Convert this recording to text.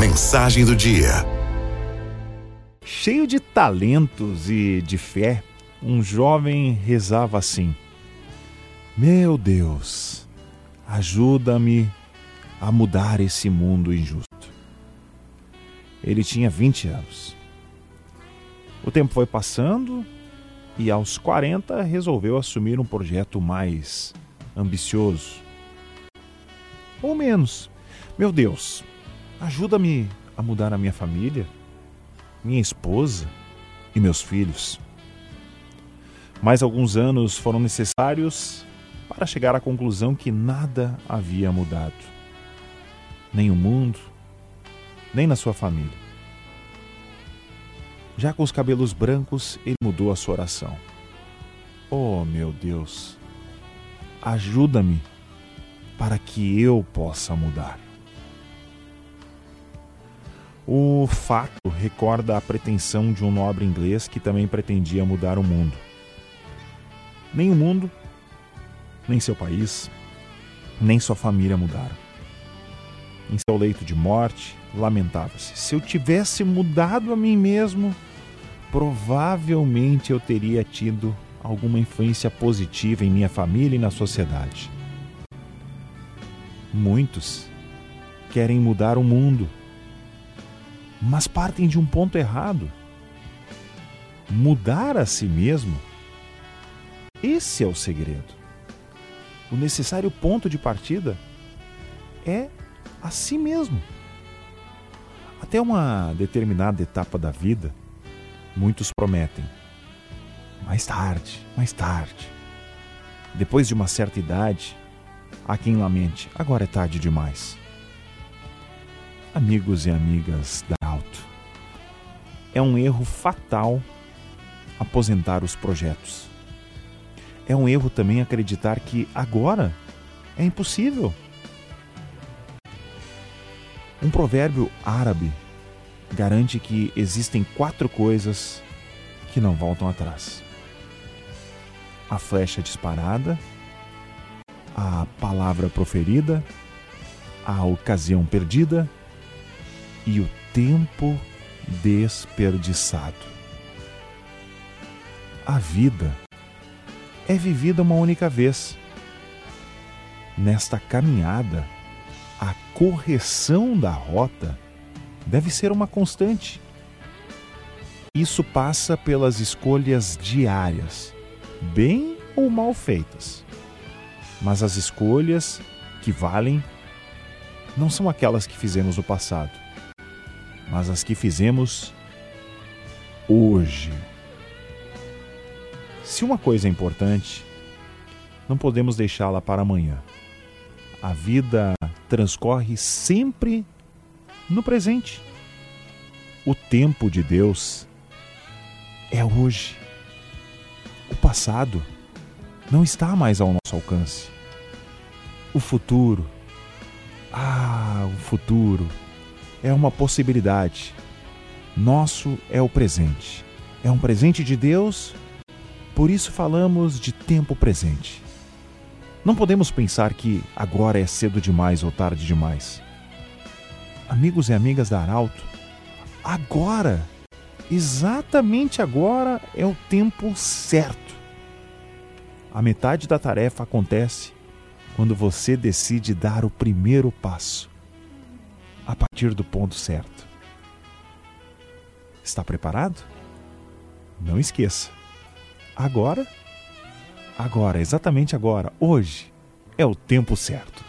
Mensagem do dia. Cheio de talentos e de fé, um jovem rezava assim: Meu Deus, ajuda-me a mudar esse mundo injusto. Ele tinha 20 anos. O tempo foi passando e, aos 40, resolveu assumir um projeto mais ambicioso. Ou menos. Meu Deus, ajuda-me a mudar a minha família, minha esposa e meus filhos. Mais alguns anos foram necessários para chegar à conclusão que nada havia mudado. Nem o mundo, nem na sua família. Já com os cabelos brancos, ele mudou a sua oração. Oh, meu Deus, ajuda-me para que eu possa mudar. O fato recorda a pretensão de um nobre inglês que também pretendia mudar o mundo. Nem o mundo, nem seu país, nem sua família mudaram. Em seu leito de morte, lamentava-se: se eu tivesse mudado a mim mesmo, provavelmente eu teria tido alguma influência positiva em minha família e na sociedade. Muitos querem mudar o mundo, mas partem de um ponto errado. Mudar a si mesmo, esse é o segredo. O necessário ponto de partida é a si mesmo. Até uma determinada etapa da vida, muitos prometem mais tarde, mais tarde. Depois de uma certa idade, há quem lamente, agora é tarde demais. Amigos e amigas da Alto, é um erro fatal aposentar os projetos. É um erro também acreditar que agora é impossível. Um provérbio árabe garante que existem quatro coisas que não voltam atrás a flecha disparada, a palavra proferida, a ocasião perdida e o tempo desperdiçado. A vida é vivida uma única vez. Nesta caminhada, a correção da rota deve ser uma constante. Isso passa pelas escolhas diárias bem ou mal feitas. Mas as escolhas que valem não são aquelas que fizemos no passado, mas as que fizemos hoje. Se uma coisa é importante, não podemos deixá-la para amanhã. A vida transcorre sempre no presente. O tempo de Deus é hoje passado não está mais ao nosso alcance. O futuro, ah, o futuro é uma possibilidade. Nosso é o presente. É um presente de Deus, por isso falamos de tempo presente. Não podemos pensar que agora é cedo demais ou tarde demais. Amigos e amigas da Arauto, agora, exatamente agora é o tempo certo a metade da tarefa acontece quando você decide dar o primeiro passo a partir do ponto certo. Está preparado? Não esqueça. Agora, agora, exatamente agora, hoje, é o tempo certo.